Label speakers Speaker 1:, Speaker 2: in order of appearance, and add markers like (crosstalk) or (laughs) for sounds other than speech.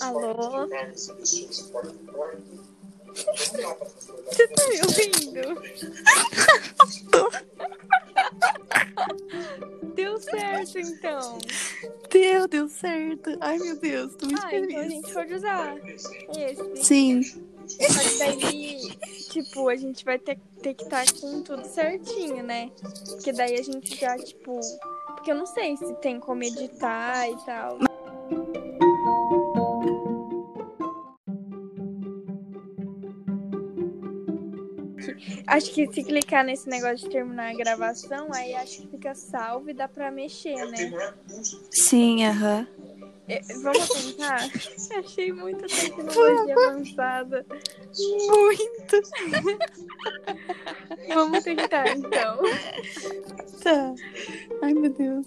Speaker 1: Alô? Você tá me ouvindo? (laughs) Deu certo, então.
Speaker 2: Deu, deu certo. Ai, meu Deus, tô muito
Speaker 1: Ah, então a
Speaker 2: feliz.
Speaker 1: gente pode usar esse.
Speaker 2: Sim.
Speaker 1: Que daí, tipo, a gente vai ter, ter que estar com tudo certinho, né? Porque daí a gente já, tipo. Porque eu não sei se tem como editar e tal. Que- Acho que se clicar nesse negócio de terminar a gravação, aí acho que fica salvo e dá pra mexer, né?
Speaker 2: Sim, aham.
Speaker 1: É, Vamos tentar? (laughs) Achei muita tecnologia avançada.
Speaker 2: Muito.
Speaker 1: Vamos tentar, então.
Speaker 2: Tá. Ai, meu Deus.